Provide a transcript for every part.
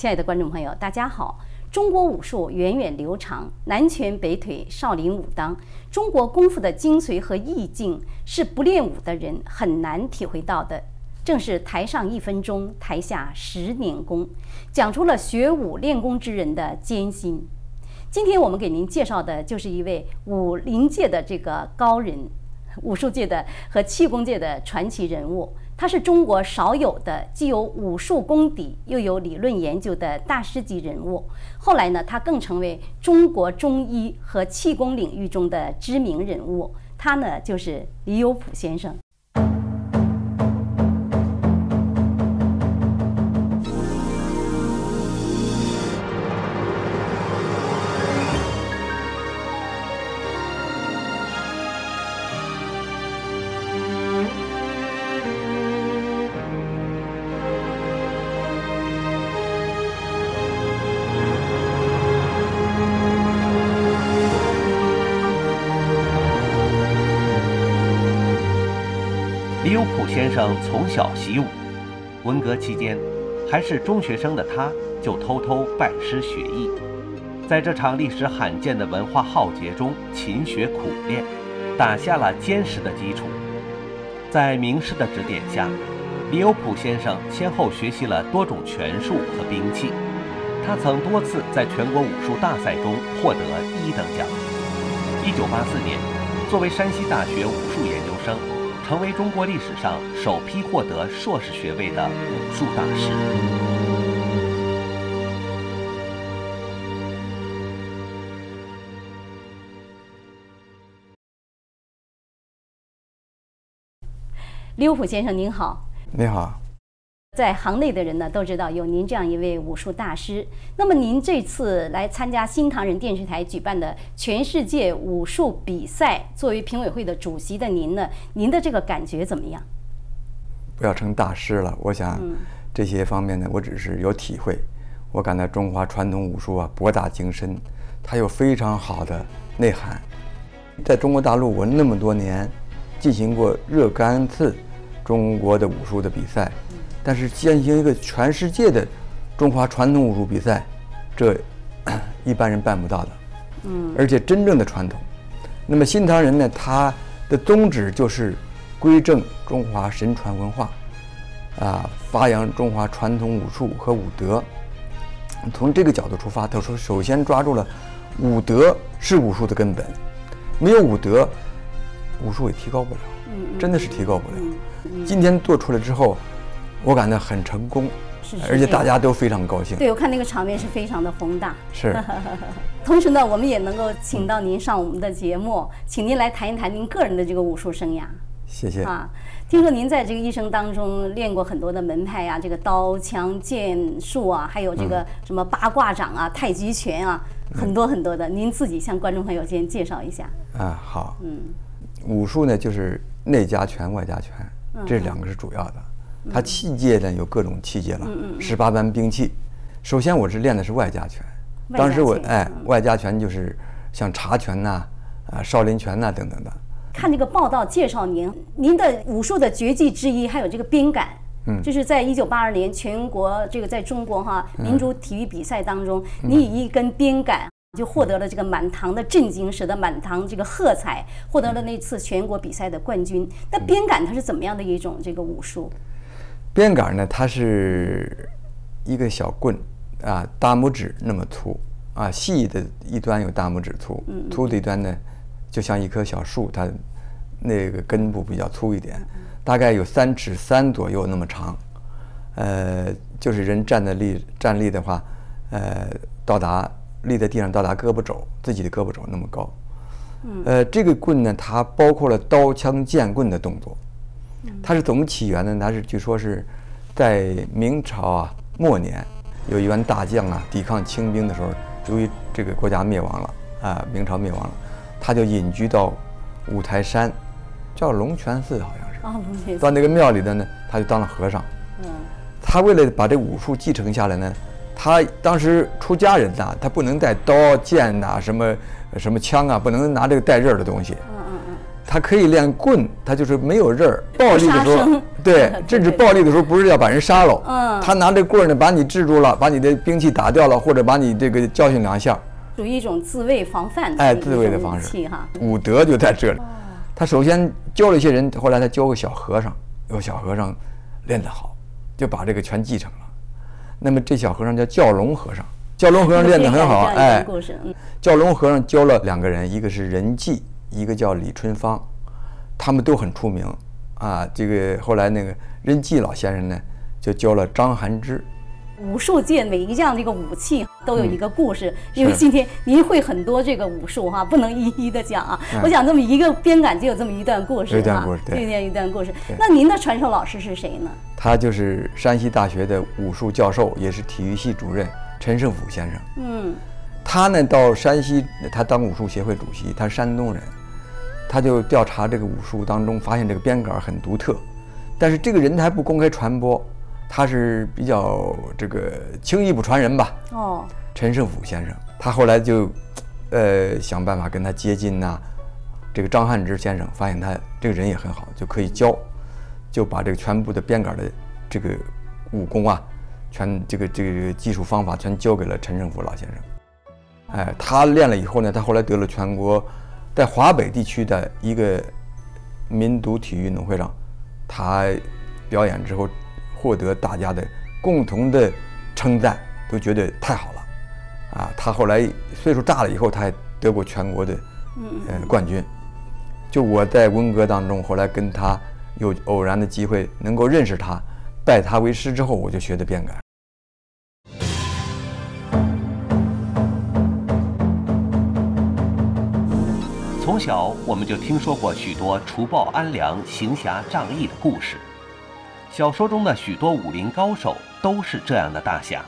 亲爱的观众朋友，大家好。中国武术源远流长，南拳北腿，少林武当。中国功夫的精髓和意境，是不练武的人很难体会到的。正是台上一分钟，台下十年功，讲出了学武练功之人的艰辛。今天我们给您介绍的就是一位武林界的这个高人，武术界的和气功界的传奇人物。他是中国少有的既有武术功底又有理论研究的大师级人物。后来呢，他更成为中国中医和气功领域中的知名人物。他呢，就是李有朴先生。先生从小习武，文革期间，还是中学生的他就偷偷拜师学艺，在这场历史罕见的文化浩劫中勤学苦练，打下了坚实的基础。在名师的指点下，李有朴先生先后学习了多种拳术和兵器，他曾多次在全国武术大赛中获得一等奖。一九八四年，作为山西大学武术研究生。成为中国历史上首批获得硕士学位的武术大师。李有朴先生您好，你好。在行内的人呢都知道有您这样一位武术大师。那么您这次来参加新唐人电视台举办的全世界武术比赛，作为评委会的主席的您呢，您的这个感觉怎么样？不要称大师了，我想这些方面呢，我只是有体会。我感到中华传统武术啊博大精深，它有非常好的内涵。在中国大陆，我那么多年进行过若干次中国的武术的比赛。但是进行一个全世界的中华传统武术比赛，这 一般人办不到的。嗯，而且真正的传统。那么新唐人呢，他的宗旨就是归正中华神传文化，啊，发扬中华传统武术和武德。从这个角度出发，他说，首先抓住了武德是武术的根本，没有武德，武术也提高不了。嗯，真的是提高不了。今天做出来之后。我感到很成功，是而且大家都非常高兴。对，我看那个场面是非常的宏大。是。同时呢，我们也能够请到您上我们的节目，请您来谈一谈您个人的这个武术生涯。谢谢。啊，听说您在这个一生当中练过很多的门派啊，这个刀枪剑术啊，还有这个什么八卦掌啊、太极拳啊，很多很多的。您自己向观众朋友先介绍一下。啊，好。嗯。武术呢，就是内家拳、外家拳，这两个是主要的。它器械呢有各种器械了，十八般兵器。首先我是练的是外家拳，当时我哎外家拳就是像茶拳呐、啊少林拳呐等等的。看这个报道介绍您，您的武术的绝技之一还有这个鞭杆，嗯，就是在一九八二年全国这个在中国哈民族体育比赛当中，你以一根鞭杆就获得了这个满堂的震惊，使得满堂这个喝彩，获得了那次全国比赛的冠军。那鞭杆它是怎么样的一种这个武术？鞭杆呢，它是一个小棍，啊，大拇指那么粗，啊，细的一端有大拇指粗，粗的一端呢，就像一棵小树，它那个根部比较粗一点，大概有三尺三左右那么长，呃，就是人站的立站立的话，呃，到达立在地上到达胳膊肘，自己的胳膊肘那么高，呃，这个棍呢，它包括了刀枪剑棍的动作。它是怎么起源的？它是据说是在明朝啊末年，有一员大将啊抵抗清兵的时候，由于这个国家灭亡了啊，明朝灭亡了，他就隐居到五台山，叫龙泉寺好像是啊，龙泉寺到那个庙里的呢，他就当了和尚。嗯，他为了把这武术继承下来呢，他当时出家人呐，他不能带刀剑呐，什么什么枪啊，不能拿这个带刃的东西。他可以练棍，他就是没有刃儿。暴力的时候，对对，制止暴力的时候，不是要把人杀了，嗯他拿这棍儿呢，把你制住了，把你的兵器打掉了，或者把你这个教训两下，属于一种自卫防范的哎，自卫的方式哈。武德就在这里。他首先教了一些人，后来他教个小和尚，有小和尚练得好，就把这个全继承了。那么这小和尚叫教龙和尚，教龙和尚 练得很好，哎教龙和尚教了两个人，一个是任继，一个叫李春芳，他们都很出名啊。这个后来那个任继老先生呢，就教了张含之。武术界每一样这个武器都有一个故事，因为今天您会很多这个武术哈，不能一一的讲啊。嗯我讲这么一个编杆就有这么一段故事有一段哈故事对这样一段故事对。那您的传授老师是谁呢？他就是山西大学的武术教授，也是体育系主任陈胜甫先生。嗯，他呢到山西，他当武术协会主席，他是山东人，他就调查这个武术当中，发现这个编杆很独特，但是这个人他还不公开传播，他是比较这个轻易不传人吧。哦，陈胜甫先生，他后来就，呃，想办法跟他接近呐、这个张汉之先生发现他这个人也很好，就可以教，就把这个全部的编杆的这个武功啊，全这个这个技术方法全交给了陈胜甫老先生。哎，他练了以后呢，他后来得了全国在华北地区的一个民族体育运动会上，他表演之后获得大家的共同的称赞，都觉得太好了。啊，他后来岁数大了以后，他还得过全国的呃冠军。就我在文革当中，后来跟他有偶然的机会能够认识他，拜他为师之后，我就学的变杆。从小我们就听说过许多除暴安良、行侠仗义的故事。小说中的许多武林高手都是这样的大侠，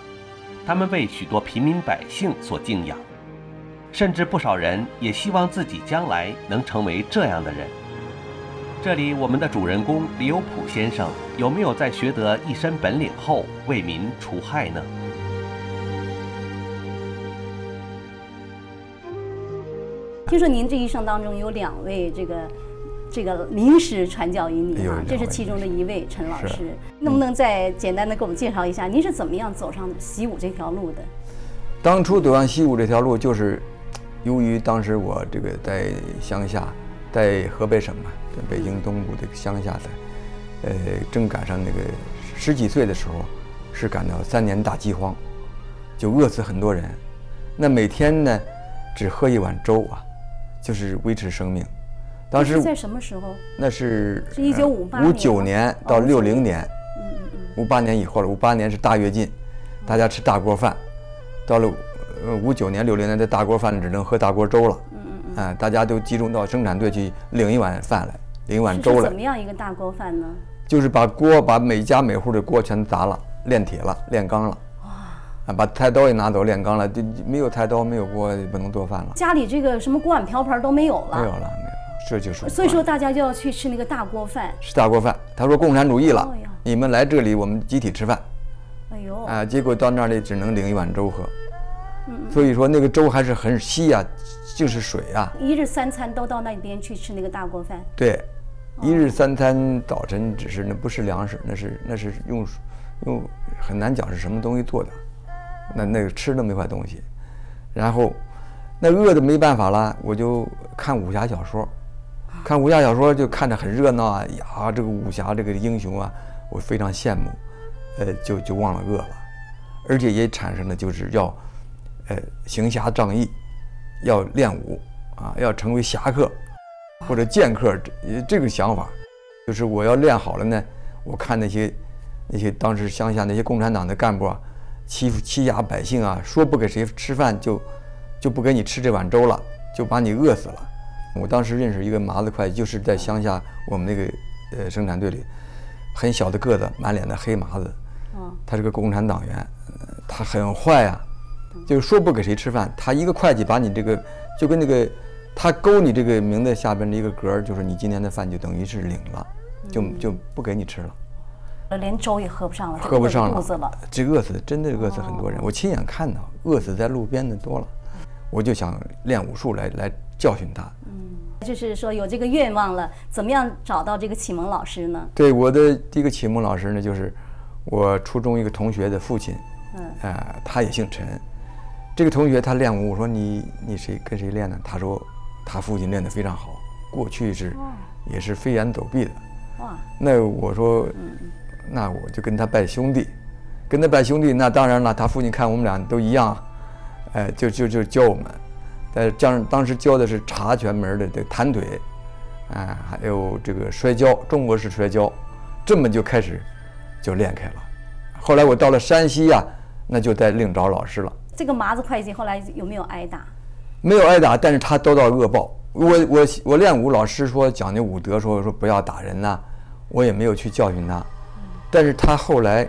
他们为许多平民百姓所敬仰，甚至不少人也希望自己将来能成为这样的人。这里，我们的主人公李有朴先生有没有在学得一身本领后为民除害呢？听说您这一生当中有两位这个这个名师传教于你，啊这是其中的一位陈老师，能不能再简单的给我们介绍一下，您是怎么样走上习武这条路的？当初走上习武这条路，就是由于当时我这个在乡下，在河北省嘛，在北京东部这个乡下在，呃，正赶上那个十几岁的时候，是赶到三年大饥荒，就饿死很多人。那每天呢，只喝一碗粥啊，就是维持生命。当时在什么时候？那是是一九五八五九年年到哦59六零年，嗯嗯嗯，五八年以后了。五八年是大跃进，大家吃大锅饭，到了呃五九年、六零年的大锅饭只能喝大锅粥了。嗯嗯啊，大家都集中到生产队去领一碗饭来，领一碗粥来怎么，样一个大锅饭呢？就是把锅把每家每户的锅全砸了，炼铁了，炼钢了。啊，把菜刀也拿走，炼钢了，就没有菜刀，没有锅，也不能做饭了。家里这个什么锅碗瓢盆都没有了，没有了，没有了，这就是。所以说大家就要去吃那个大锅饭。吃大锅饭。他说共产主义了哦，你们来这里，我们集体吃饭。哎呦，啊，结果到那里只能领一碗粥喝。嗯所以说那个粥还是很稀呀、就是水啊。一日三餐都到那边去吃那个大锅饭。对，哦一日三餐早晨只是那不是粮食，那是那是用用很难讲是什么东西做的，那那个吃那么一块东西，然后那饿的没办法了，我就看武侠小说，看武侠小说就看着很热闹啊呀，这个武侠这个英雄啊，我非常羡慕，呃，就就忘了饿了，而且也产生了就是要，呃，行侠仗义，要练武啊，要成为侠客或者剑客这这个想法，就是我要练好了呢。我看那些那些当时乡下那些共产党的干部啊，欺负欺压百姓啊，说不给谁吃饭就就不给你吃这碗粥了，就把你饿死了。我当时认识一个麻子会计，就是在乡下我们那个呃生产队里，很小的个子，满脸的黑麻子，嗯，他是个共产党员，呃他很坏啊，就是说不给谁吃饭，他一个会计把你这个就跟那个他勾你这个名字下边的一个格儿，就是你今天的饭就等于是领了，就就不给你吃了。连粥也喝不上了，喝不上饿肚子了。这饿死真的饿死很多人，我亲眼看到饿死在路边的多了，我就想练武术来来教训他。嗯就是说有这个愿望了，怎么样找到这个启蒙老师呢？对，我的第一个启蒙老师呢，就是我初中一个同学的父亲，嗯呃，他也姓陈。这个同学他练武，我说你你谁跟谁练呢？他说他父亲练得非常好，过去是也是飞檐走壁的。哇，那我说，那我就跟他拜兄弟，跟他拜兄弟，那当然了，他父亲看我们俩都一样，哎，就就就教我们，在这样当时教的是查拳门的这个弹腿，啊，还有这个摔跤，中国式摔跤，这么就开始就练开了。后来我到了山西呀、那就再另找老师了。这个麻子会计后来有没有挨打？没有挨打，但是他遭到恶报。我我我练武，老师说讲究武德，说说不要打人呐、我也没有去教训他。但是他后来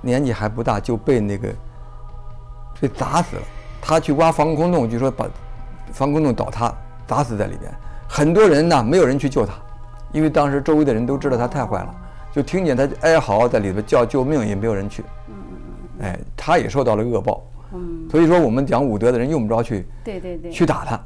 年纪还不大，就被那个被砸死了。他去挖防空洞，据说把防空洞倒塌，砸死在里边。很多人呢，没有人去救他，因为当时周围的人都知道他太坏了，就听见他哀嚎在里边叫救命，也没有人去。哎，他也受到了恶报。嗯，所以说，我们讲武德的人用不着去对对对。去打他。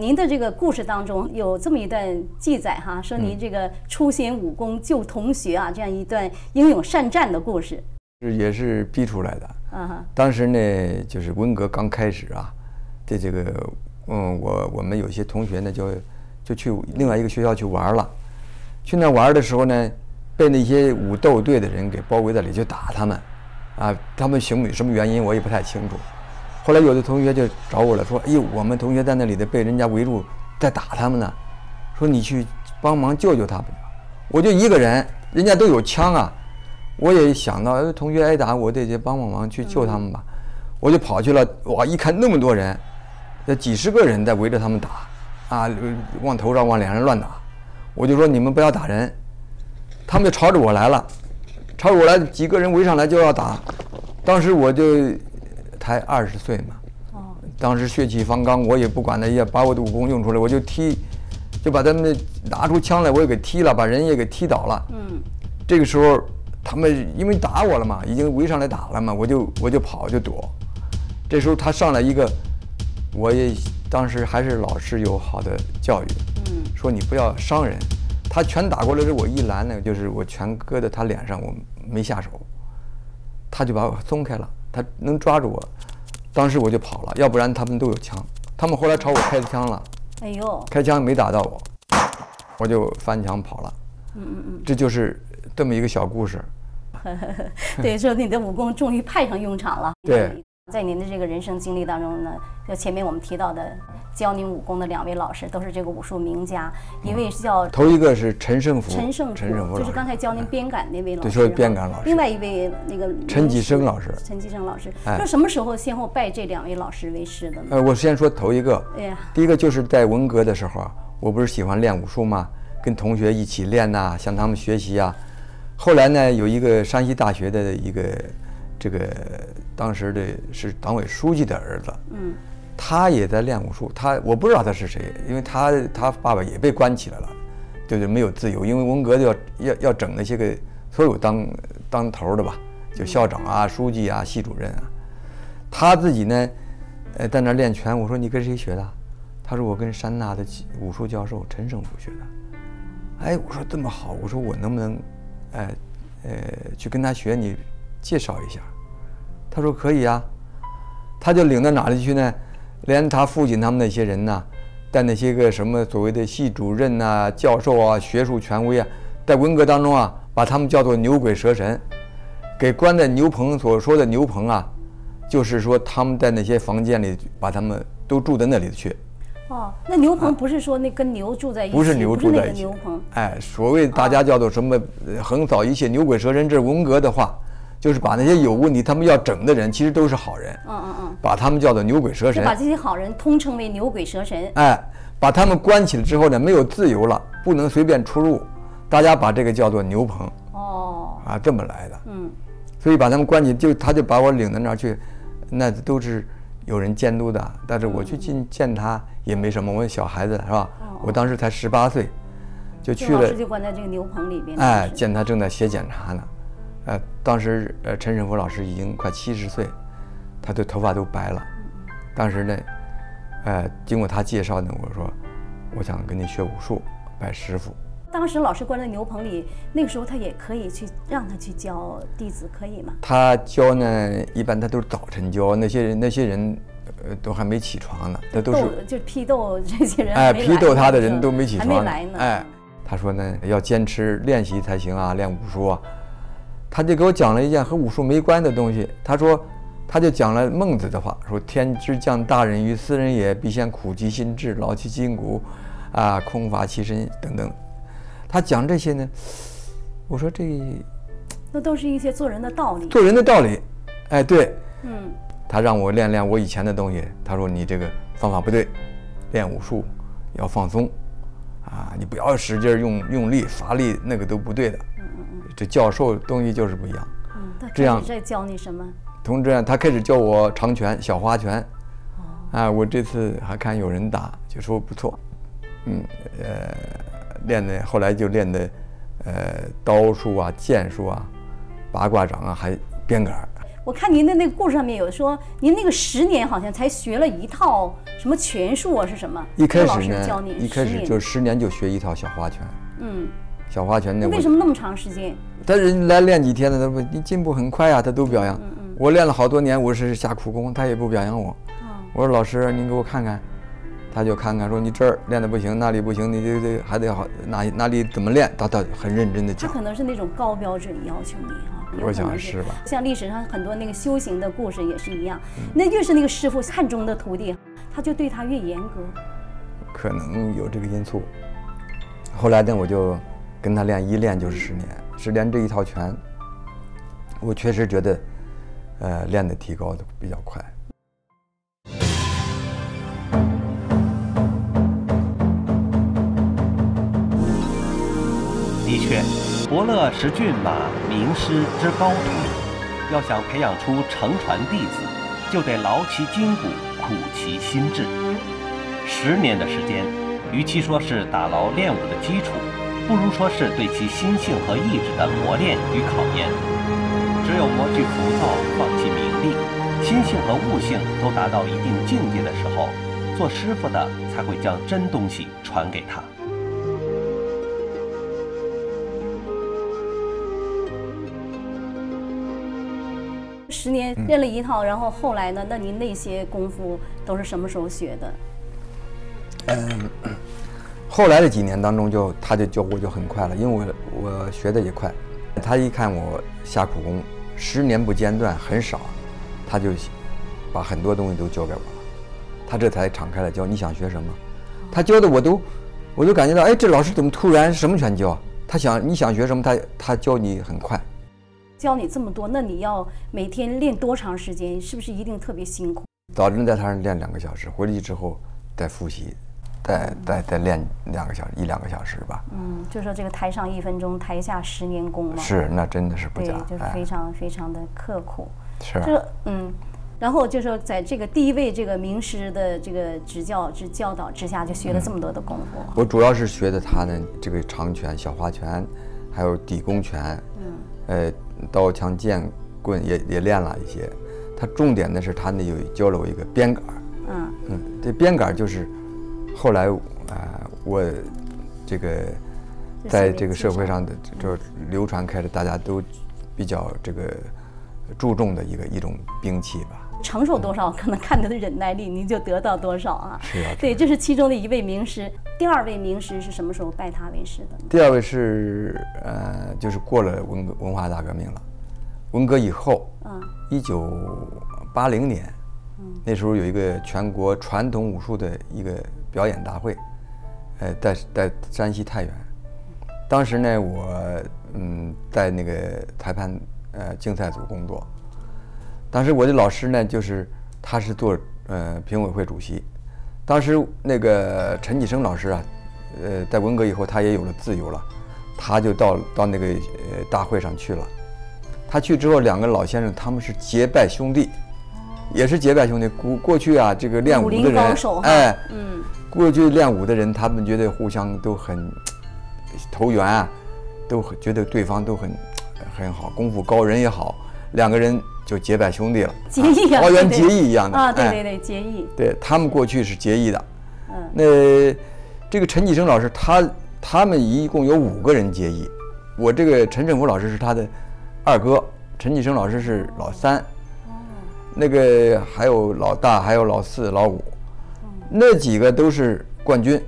您的这个故事当中有这么一段记载哈，说嗯您这个初显武功救同学啊，这样一段英勇善战的故事。是也是逼出来的。啊哈，当时呢，就是文革刚开始啊，对这个，嗯，我我们有些同学呢，就就去另外一个学校去玩了。去那玩的时候呢，被那些武斗队的人给包围在里，就打他们。啊，他们行为什么原因我也不太清楚。后来有的同学就找我了，说：“哎呦，我们同学在那里的被人家围住，在打他们呢，说你去帮忙救救他们。”我就一个人，人家都有枪啊，我也想到，同学挨打，我得去帮帮忙去救他们吧。我就跑去了，哇，一看那么多人，这几十个人在围着他们打，啊，往头上往脸上乱打。我就说你们不要打人，他们就朝着我来了，朝着我来，几个人围上来就要打。当时我就才二十岁嘛，哦，当时血气方刚，我也不管那些，把我的武功用出来，我就踢，就把他们拿出枪来，我也给踢了，把人也给踢倒了。嗯，这个时候，他们因为打我了嘛，已经围上来打了嘛，我就我就跑就躲。这时候他上来一个，我也当时还是老师有好的教育，嗯，说你不要伤人。他拳打过来之后，我一拦呢，就是我拳搁在他脸上，我没下手，他就把我松开了，他能抓住我，当时我就跑了，要不然他们都有枪，他们后来朝我开枪了。哎呦，开枪没打到我，我就翻墙跑了。嗯嗯嗯，这就是这么一个小故事。对，说你的武功终于派上用场了。对，在您的这个人生经历当中呢，就前面我们提到的教您武功的两位老师，都是这个武术名家，一位是叫头一个是陈胜福，陈胜陈胜福就是刚才教您鞭杆那位老师，对说鞭杆老师另外一位那个陈吉生老师陈吉生老师，哎说什么时候先后拜这两位老师为师的呢？呃，我先说头一个，哎呀，第一个就是在文革的时候啊，我不是喜欢练武术吗？跟同学一起练呐、向他们学习啊。后来呢，有一个山西大学的一个这个当时的是党委书记的儿子，嗯，他也在练武术。他我不知道他是谁，因为他他爸爸也被关起来了，就是没有自由，因为文革要要要整那些个所有当当头的吧，就校长啊、书记啊、系主任啊。他自己呢，呃，在那练拳。我说你跟谁学的？他说我跟山大的武术教授陈胜福学的。哎，我说这么好，我说我能不能，哎，呃，去跟他学？你介绍一下。他说可以啊。他就领到哪里去呢？连他父亲他们那些人呐，带那些个什么所谓的系主任呐、教授啊、学术权威啊，在文革当中啊，把他们叫做牛鬼蛇神，给关在牛棚。所说的牛棚啊，就是说他们在那些房间里，把他们都住在那里去。哦，那牛棚不是说那跟牛住在一起，啊不是牛住在一起牛棚，哎，所谓大家叫做什么呃横扫一切牛鬼蛇神，这是文革的话，就是把那些有问题他们要整的人，其实都是好人，嗯嗯嗯，把他们叫做牛鬼蛇神。把这些好人通称为牛鬼蛇神。哎，把他们关起来之后呢，没有自由了，不能随便出入，大家把这个叫做牛棚哦，啊，这么来的。嗯，所以把他们关起，就他就把我领到那儿去，那都是有人监督的。但是我去见见他也没什么，我小孩子是吧？我当时才十八岁，就去了这老师。就关在这个牛棚里边。哎，见他正在写检查呢，呃，当时呃陈胜福老师已经快七十岁，他的头发都白了。当时呢，呃，经过他介绍呢，我说，我想跟你学武术，拜师傅。当时老师关在牛棚里，那个时候他也可以去让他去教弟子，可以吗？他教呢，一般他都是早晨教，那些人那些人，呃，都还没起床呢，那都是斗就批斗这些人哎，批斗他的人都没起床还没来呢。哎，他说呢，要坚持练习才行啊，练武术啊。他就给我讲了一件和武术没关的东西。他说，他就讲了孟子的话，说：“天之将大任于斯人也，必先苦其心志，劳其筋骨，啊，空乏其身等等。”他讲这些呢，我说这那都是一些做人的道理。做人的道理，哎，对。嗯，他让我练练我以前的东西。他说你这个方法不对，练武术要放松，啊，你不要使劲儿用用力发力，那个都不对的。这教授东西就是不一样。嗯，他这样在教你什么？同志，他开始教我长拳、小花拳。啊，我这次还看有人打，就说不错。嗯，呃，练的后来就练的，呃，刀术啊、剑术啊、八卦掌啊，还鞭杆。我看您的那个故事上面有说，您那个十年好像才学了一套什么拳术啊，是什么？一开始师教你呢，一开始就十年就学一套小花拳。嗯，小花拳那为什么那么长时间？他人来练几天了，他不你进步很快啊、他都表扬。我练了好多年，我是下苦功，他也不表扬我。我说老师，您给我看看，他就看看说你这儿练的不行，那里不行，你得得还得好哪哪里怎么练，他他很认真的讲。他可能是那种高标准要求你哈，有我想是吧像历史上很多那个修行的故事也是一样，嗯那越是那个师傅看中的徒弟，他就对他越严格。可能有这个因素。后来呢，我就跟他练，一练就是十年，十年这一套拳，我确实觉得，呃，练的提高的比较快。的确，伯乐识骏马，名师知高徒。要想培养出承传弟子，就得劳其筋骨，苦其心志。十年的时间，与其说是打牢练武的基础，不如说是对其心性和意志的磨练与考验。只有磨去浮躁，放弃名利，心性和悟性都达到一定境界的时候，做师傅的才会将真东西传给他。十年嗯练了一套，然后后来呢？那您那些功夫都是什么时候学的？后来的几年当中就，他就教我就很快了，因为我我学的也快。他一看我下苦功，十年不间断，很少，他就把很多东西都教给我了。他这才敞开了教，你想学什么？他教的我都，我都感觉到，哎，这老师怎么突然什么全教？他想你想学什么，他他教你很快。教你这么多，那你要每天练多长时间？是不是一定特别辛苦？早晨在台上练两个小时，回去之后再复习，再再再练两个小时，一两个小时吧。嗯，就说这个台上一分钟，台下十年功嘛。是，那真的是不对假，，对就是非常非常的刻苦。是。这嗯，然后就说在这个第一位这个名师的这个指教之教导之下，就学了这么多的功夫。我主要是学的他的，这个长拳、小花拳，还有底功拳，嗯，呃，刀枪剑棍也也练了一些。他重点的是他那有教了我一个鞭杆，嗯，嗯，这鞭杆就是后来啊、我这个在这个社会上的就流传开的，大家都比较这个注重的一个一种兵器吧。承受多少，可能看他的忍耐力，您就得到多少啊。是啊对，这是其中的一位名师。第二位名师是什么时候拜他为师的呢？第二位是呃，就是过了文革文化大革命了，文革以后，嗯，一九八零年，那时候有一个全国传统武术的一个表演大会，呃，在在山西太原。当时呢，我嗯在那个裁判呃竞赛组工作。当时我的老师呢，就是他是做呃评委会主席。当时那个陈启生老师啊，呃，在文革以后他也有了自由了，他就到到那个呃大会上去了。他去之后，两个老先生他们是结拜兄弟，也是结拜兄弟。过过去啊，这个练武的人哎，嗯，过去练武的人，他们觉得互相都很 投缘啊，都很觉得对方都很 很好，功夫高，人也好，两个人就结拜兄弟了，结义啊，桃园结义一样的啊，对哎。对对，结义，对他们过去是结义的，嗯。那这个陈继生老师，他他们一共有五个人结义，我这个陈振福老师是他的二哥，陈继生老师是老三，那个还有老大，还有老四、老五，那几个都是冠军，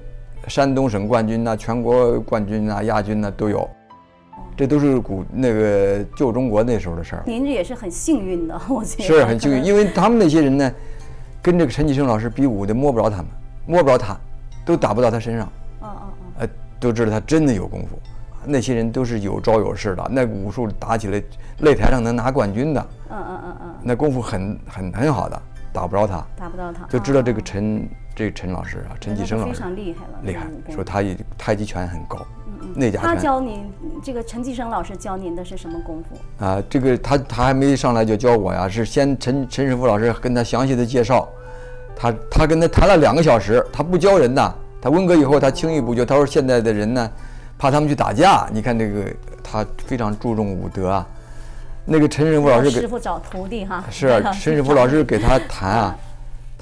山东省冠军呐、全国冠军呐、亚军呐都有，这都是古那个旧中国那时候的事儿。您这也是很幸运的，我觉得。是很幸运，因为他们那些人呢，跟这个陈继生老师比武的摸不着他们，摸不着他，都打不到他身上，嗯嗯嗯，呃，都知道他真的有功夫。那些人都是有招有势的，那武术打起来，擂台上能拿冠军的，嗯嗯嗯嗯，那功夫很很很好的，打不着他，打不到他，就知道这个哦陈这个陈老师啊，陈继生老师非常厉害了，厉害说他也太极拳很高，内家拳他教您这个陈继生老师教您的是什么功夫？啊，这个他他还没上来就教我呀，是先陈陈师傅老师跟他详细的介绍，他他跟他谈了两个小时，他不教人呐，他温革以后他轻易不教，他说现在的人呢，怕他们去打架，你看这个他非常注重武德啊，那个陈师傅老师给师傅找徒弟哈，是啊，陈师傅老师给他 谈啊，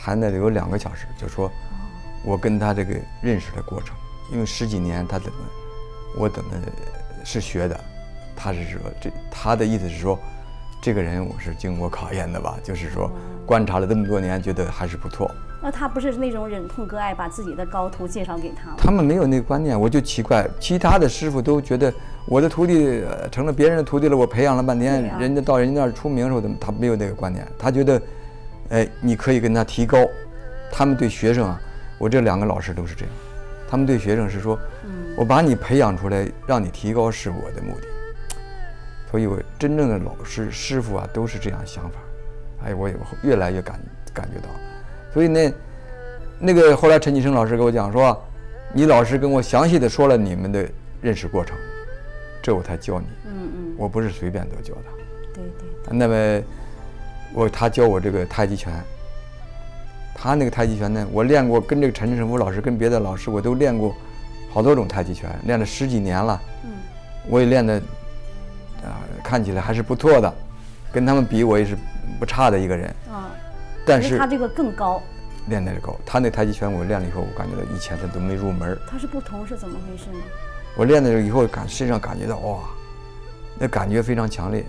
谈的有两个小时，就说我跟他这个认识的过程，因为十几年他怎么我怎么是学的，他是说这他的意思是说，这个人我是经过考验的吧，就是说观察了这么多年，觉得还是不错。那他不是那种忍痛割爱，把自己的高徒介绍给他？他们没有那个观念，我就奇怪，其他的师傅都觉得我的徒弟呃成了别人的徒弟了，我培养了半天，人家到人家那儿出名的时候，怎么他没有那个观念？他觉得，哎，你可以跟他提高。他们对学生啊，我这两个老师都是这样，他们对学生是说，我把你培养出来，让你提高是我的目的。所以我真正的老师师傅啊，都是这样想法。哎，我也越来越感感觉到，所以呢，那个后来陈继生老师给我讲说，你老师跟我详细的说了你们的认识过程，这我才教你，嗯嗯，我不是随便都教的。对对，那么我他教我这个太极拳，他那个太极拳呢，我练过，跟这个陈胜福老师跟别的老师我都练过好多种太极拳，练了十几年了，嗯，我也练的啊、看起来还是不错的，跟他们比我也是不差的一个人，啊，但是他这个更高，练的高，他那太极拳我练了以后，我感觉到以前他都没入门儿。他是不同是怎么回事呢？我练了以后感身上感觉到哇，那感觉非常强烈，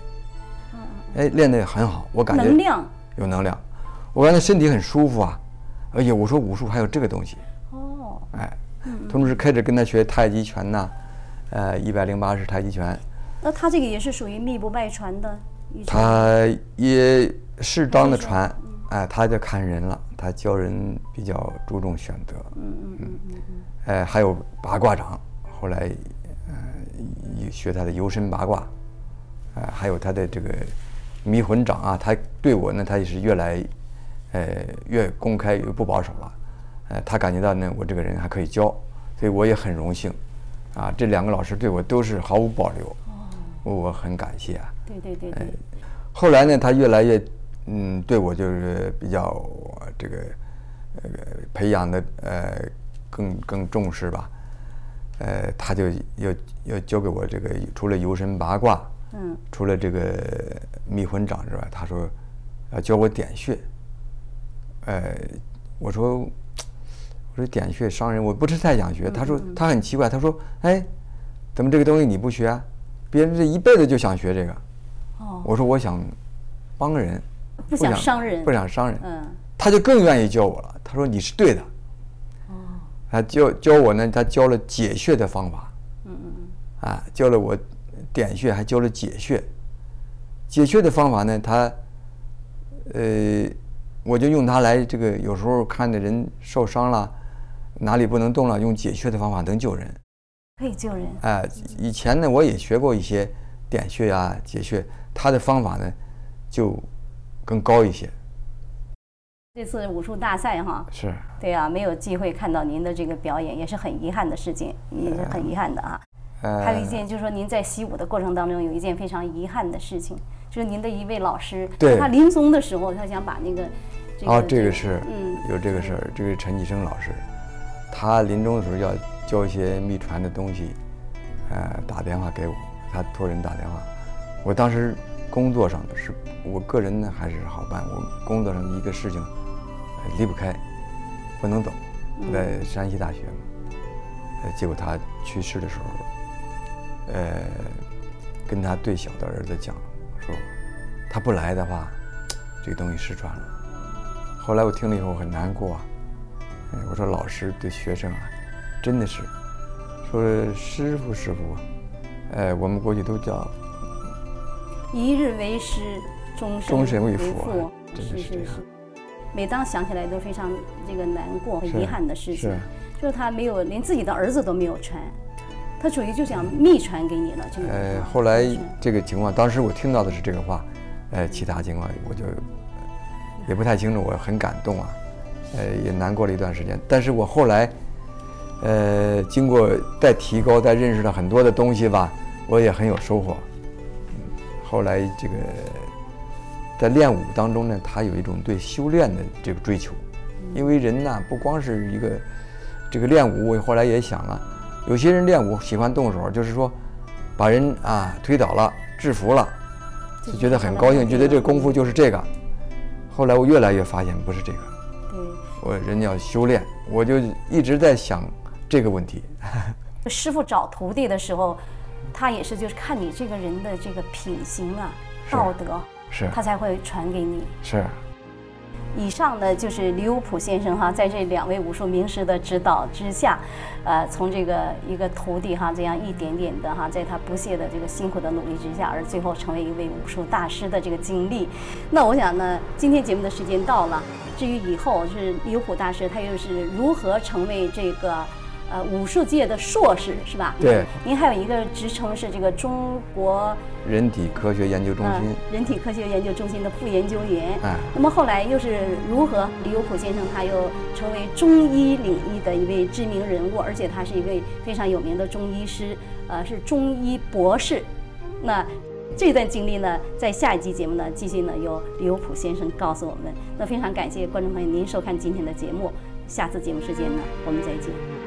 哎，练得很好，我感觉能量。有能量，我感觉身体很舒服啊。而且，我说武术还有这个东西，哦，哎，同时开始跟他学太极拳呐、呃，一百零八式太极拳，那他这个也是属于密不外传的，他也适当的传，哎，他就看人了，他教人比较注重选择，嗯嗯嗯嗯嗯，哎，还有八卦掌，后来呃学他的游身八卦，呃，还有他的这个迷魂掌啊，他对我呢，他也是越来呃越公开越不保守了，呃，他感觉到呢我这个人还可以教，所以我也很荣幸，啊，这两个老师对我都是毫无保留，我我很感谢啊。对对对对，后来呢，他越来越，嗯，对我就是比较这个，呃，培养的呃更更重视吧，呃，他就又又教给我这个除了游身八卦，嗯，除了这个迷魂掌之外，他说要教我点穴，呃，我说我说点穴伤人，我不是太想学。他说他很奇怪，他说哎，怎么这个东西你不学啊？别人这一辈子就想学这个。哦，我说我想帮人，不想伤人不想伤人。嗯，他就更愿意教我了。他说你是对的。哦，他教教我呢，他教了解穴的方法。嗯嗯啊，教了我点穴，还教了解穴。解穴的方法呢，他，呃，我就用它来这个，有时候看的人受伤了，哪里不能动了，用解穴的方法能救人。可以救人，哎、以前呢我也学过一些点穴呀、解穴，他的方法呢就更高一些。这次武术大赛哈，是，对啊、没有机会看到您的这个表演，也是很遗憾的事情，也是很遗憾的啊。呃，还有一件就是说，您在习武的过程当中有一件非常遗憾的事情，就是您的一位老师，对他临终的时候，他想把那个这个哦，这个是，嗯，有这个事儿。这个陈继生老师，他临终的时候要教一些秘传的东西，呃，打电话给我，他托人打电话。我当时工作上的是，我个人呢还是好办，我工作上的一个事情，呃离不开，不能走。我在山西大学嘛，呃，结果他去世的时候，呃，跟他最小的儿子讲说，他不来的话，这个东西失传了。后来我听了以后很难过啊，哎，我说老师对学生啊，真的是，说师傅师傅，哎，我们过去都叫一日为师，终终身为父父啊，真的是是是这样。每当想起来都非常这个难过、很遗憾的事情。是，就是他没有连自己的儿子都没有传，他属于就想秘传给你了，这个。呃啊，后来这个情况，当时我听到的是这个话，呃，其他情况我就也不太清楚，我很感动啊，呃，也难过了一段时间。但是我后来，呃，经过再提高、再认识了很多的东西吧，我也很有收获。嗯，后来这个在练武当中呢，他有一种对修炼的这个追求，因为人呐，不光是一个这个练武，我后来也想啊，有些人练武喜欢动手，就是说把人啊推倒了、制服了，就觉得很高兴，觉得这功夫就是这个。后来我越来越发现不是这个，对。我人要修炼，我就一直在想这个问题。师傅找徒弟的时候，他也是就是看你这个人的这个品行啊、道德，是他才会传给你。是，以上呢就是李有普先生哈，在这两位武术名师的指导之下，呃，从这个一个徒弟哈，这样一点点的哈，在他不懈的这个辛苦的努力之下，而最后成为一位武术大师的这个经历。那我想呢，今天节目的时间到了，至于以后是李有普大师他又是如何成为这个。呃，武术界的硕士是吧？对。您还有一个职称是这个中国人体科学研究中心。呃、人体科学研究中心的副研究员。哎。那么后来又是如何？李有普先生他又成为中医领域的一位知名人物，而且他是一位非常有名的中医师，呃，是中医博士。那这段经历呢，在下一集节目呢，继续呢由李有普先生告诉我们。那非常感谢观众朋友您收看今天的节目，下次节目时间呢，我们再见。